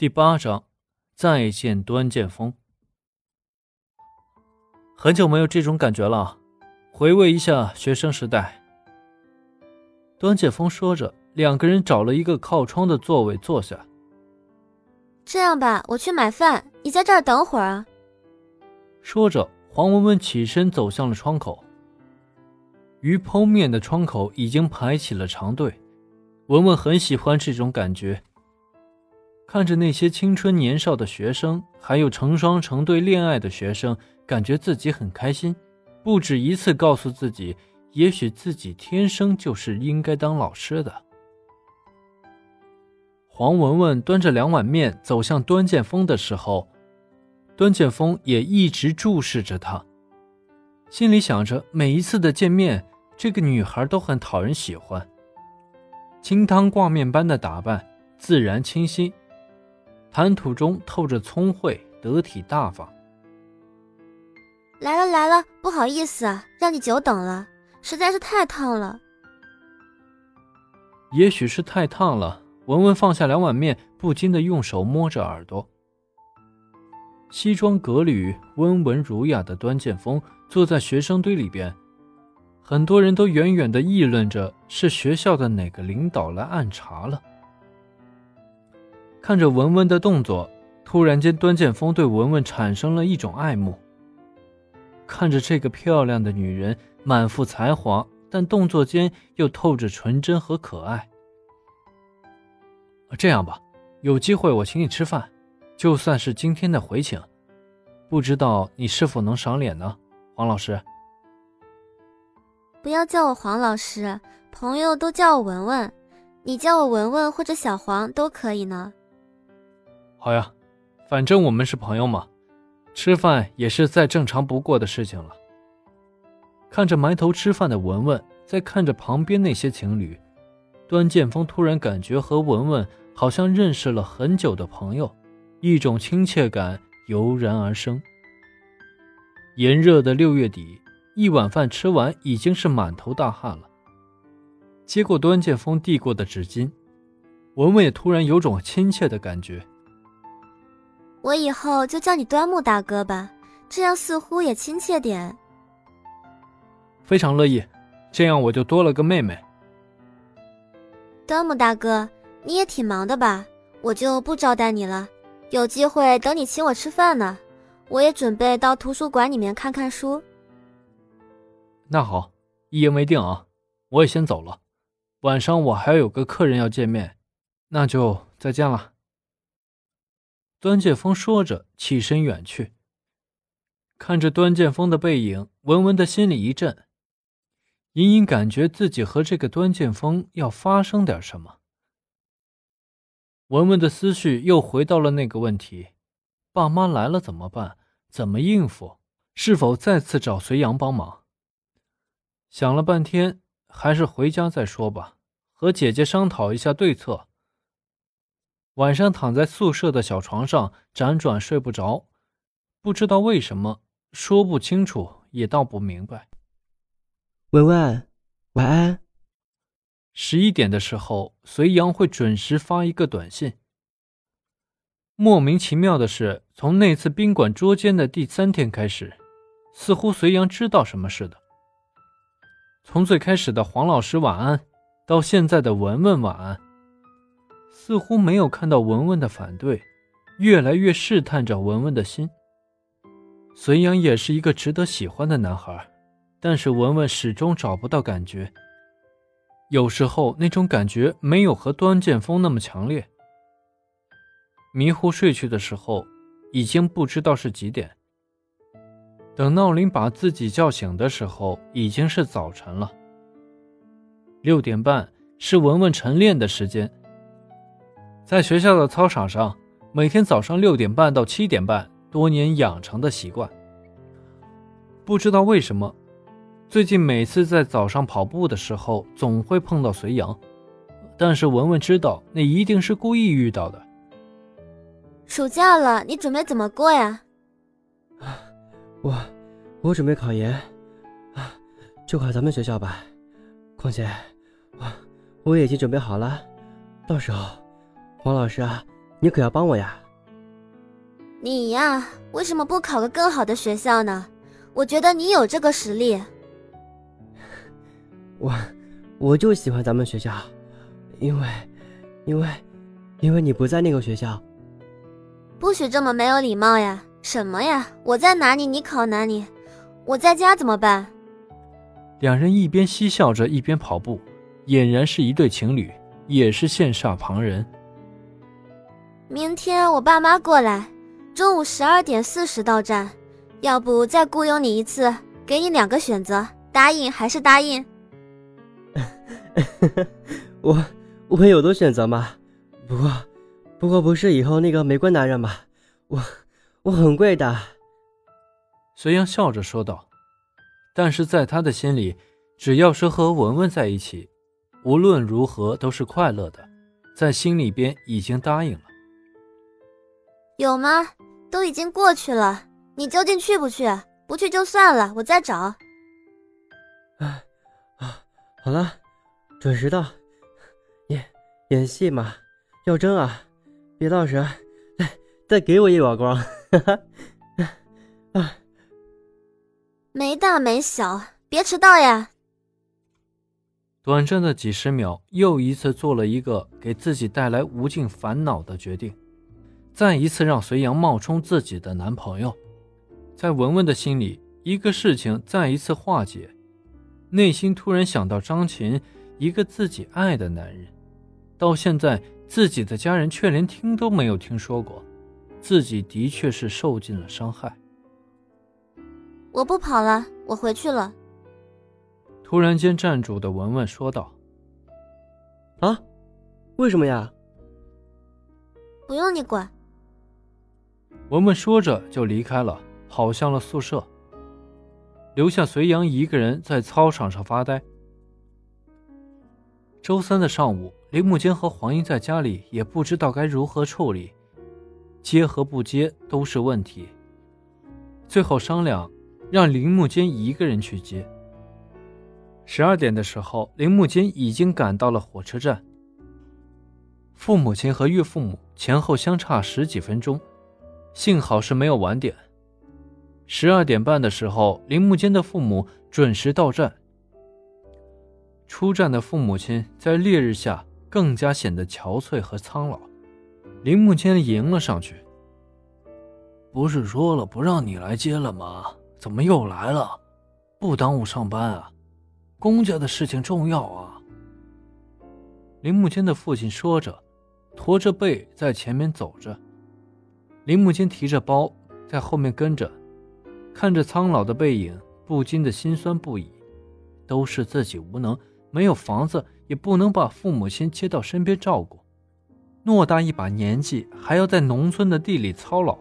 第八章，再见端剑锋。很久没有这种感觉了，回味一下学生时代。端剑锋说着，两个人找了一个靠窗的座位坐下。这样吧，我去买饭，你在这儿等会儿啊。说着，黄文文起身走向了窗口。鱼剖面的窗口已经排起了长队，文文很喜欢这种感觉。看着那些青春年少的学生，还有成双成对恋爱的学生，感觉自己很开心，不止一次告诉自己，也许自己天生就是应该当老师的。黄文文端着两碗面走向端剑锋的时候，端剑锋也一直注视着他，心里想着每一次的见面，这个女孩都很讨人喜欢，清汤挂面般的打扮，自然清新。谈吐中透着聪慧、得体大方。来了来了，不好意思啊，让你久等了，实在是太烫了。也许是太烫了，文文放下两碗面，不禁的用手摸着耳朵。西装革履、温文儒雅的端剑锋坐在学生堆里边，很多人都远远的议论着，是学校的哪个领导来暗查了。看着文文的动作，突然间，端剑锋对文文产生了一种爱慕。看着这个漂亮的女人，满腹才华，但动作间又透着纯真和可爱。这样吧，有机会我请你吃饭，就算是今天的回请，不知道你是否能赏脸呢，黄老师？不要叫我黄老师，朋友都叫我文文，你叫我文文或者小黄都可以呢。好呀，反正我们是朋友嘛，吃饭也是再正常不过的事情了。看着埋头吃饭的文文，再看着旁边那些情侣，端剑锋突然感觉和文文好像认识了很久的朋友，一种亲切感油然而生。炎热的六月底，一碗饭吃完已经是满头大汗了。接过端剑锋递过的纸巾，文文也突然有种亲切的感觉。我以后就叫你端木大哥吧，这样似乎也亲切点。非常乐意，这样我就多了个妹妹。端木大哥，你也挺忙的吧？我就不招待你了，有机会等你请我吃饭呢。我也准备到图书馆里面看看书。那好，一言为定啊！我也先走了，晚上我还有个客人要见面，那就再见了。端剑锋说着，起身远去。看着端剑锋的背影，文文的心里一震，隐隐感觉自己和这个端剑锋要发生点什么。文文的思绪又回到了那个问题：爸妈来了怎么办？怎么应付？是否再次找隋阳帮忙？想了半天，还是回家再说吧，和姐姐商讨一下对策。晚上躺在宿舍的小床上辗转睡不着，不知道为什么，说不清楚，也道不明白。文文，晚安。十一点的时候，隋阳会准时发一个短信。莫名其妙的是，从那次宾馆捉奸的第三天开始，似乎隋阳知道什么似的。从最开始的黄老师晚安，到现在的文文晚安。似乎没有看到文文的反对，越来越试探着文文的心。隋阳也是一个值得喜欢的男孩，但是文文始终找不到感觉。有时候那种感觉没有和端剑锋那么强烈。迷糊睡去的时候，已经不知道是几点。等闹铃把自己叫醒的时候，已经是早晨了。六点半是文文晨练的时间。在学校的操场上，每天早上六点半到七点半，多年养成的习惯。不知道为什么，最近每次在早上跑步的时候，总会碰到隋阳。但是文文知道，那一定是故意遇到的。暑假了，你准备怎么过呀？我，我准备考研，啊，就考咱们学校吧。况且，我我已经准备好了，到时候。黄老师啊，你可要帮我呀！你呀，为什么不考个更好的学校呢？我觉得你有这个实力。我，我就喜欢咱们学校，因为，因为，因为你不在那个学校。不许这么没有礼貌呀！什么呀？我在哪里，你考哪里？我在家怎么办？两人一边嬉笑着，一边跑步，俨然是一对情侣，也是羡煞旁人。明天我爸妈过来，中午十二点四十到站，要不再雇佣你一次，给你两个选择，答应还是答应？我我有的选择吗？不过，不过不是以后那个玫瑰男人吗？我我很贵的。隋阳笑着说道。但是在他的心里，只要是和文文在一起，无论如何都是快乐的，在心里边已经答应了。有吗？都已经过去了，你究竟去不去？不去就算了，我再找。啊啊，好了。准时到，演演戏嘛，要真啊！别到时再再给我一耳光！哈哈，啊，没大没小，别迟到呀！短暂的几十秒，又一次做了一个给自己带来无尽烦恼的决定，再一次让隋阳冒充自己的男朋友，在文文的心里，一个事情再一次化解，内心突然想到张琴。一个自己爱的男人，到现在自己的家人却连听都没有听说过，自己的确是受尽了伤害。我不跑了，我回去了。突然间站住的文文说道：“啊，为什么呀？”不用你管。文文说着就离开了，跑向了宿舍，留下隋阳一个人在操场上发呆。周三的上午，林木坚和黄英在家里也不知道该如何处理，接和不接都是问题。最后商量，让林木坚一个人去接。十二点的时候，林木坚已经赶到了火车站。父母亲和岳父母前后相差十几分钟，幸好是没有晚点。十二点半的时候，林木坚的父母准时到站。出站的父母亲在烈日下更加显得憔悴和苍老。林木坚迎了上去：“不是说了不让你来接了吗？怎么又来了？不耽误上班啊？公家的事情重要啊。”林木坚的父亲说着，驼着背在前面走着。林木坚提着包在后面跟着，看着苍老的背影，不禁的心酸不已。都是自己无能。没有房子，也不能把父母亲接到身边照顾。偌大一把年纪，还要在农村的地里操劳。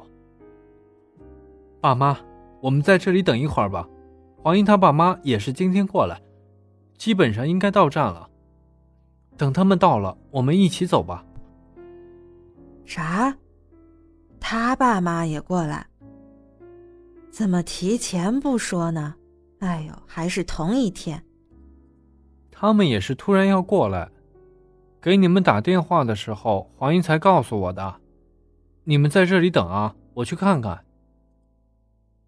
爸妈，我们在这里等一会儿吧。黄英他爸妈也是今天过来，基本上应该到站了。等他们到了，我们一起走吧。啥？他爸妈也过来？怎么提前不说呢？哎呦，还是同一天。他们也是突然要过来，给你们打电话的时候，黄英才告诉我的。你们在这里等啊，我去看看。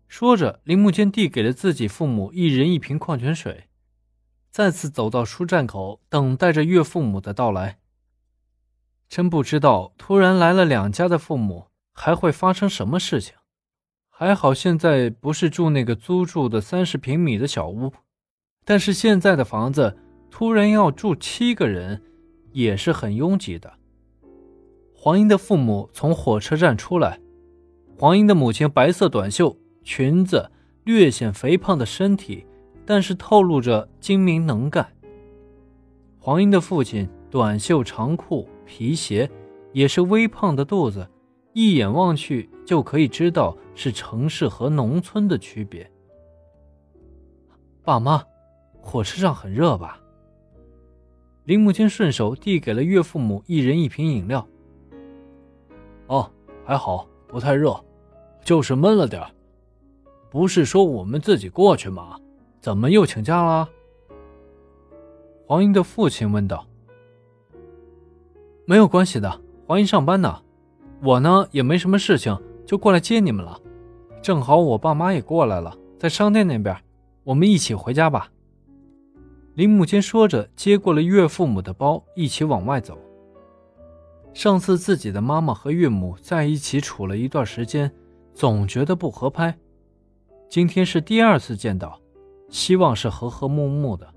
说着，林木坚递给了自己父母一人一瓶矿泉水，再次走到出站口，等待着岳父母的到来。真不知道突然来了两家的父母还会发生什么事情。还好现在不是住那个租住的三十平米的小屋，但是现在的房子。突然要住七个人，也是很拥挤的。黄英的父母从火车站出来，黄英的母亲白色短袖裙子，略显肥胖的身体，但是透露着精明能干。黄英的父亲短袖长裤皮鞋，也是微胖的肚子，一眼望去就可以知道是城市和农村的区别。爸妈，火车上很热吧？林木坚顺手递给了岳父母一人一瓶饮料。哦，还好，不太热，就是闷了点不是说我们自己过去吗？怎么又请假了？黄英的父亲问道。没有关系的，黄英上班呢，我呢也没什么事情，就过来接你们了。正好我爸妈也过来了，在商店那边，我们一起回家吧。林母亲说着，接过了岳父母的包，一起往外走。上次自己的妈妈和岳母在一起处了一段时间，总觉得不合拍。今天是第二次见到，希望是和和睦睦的。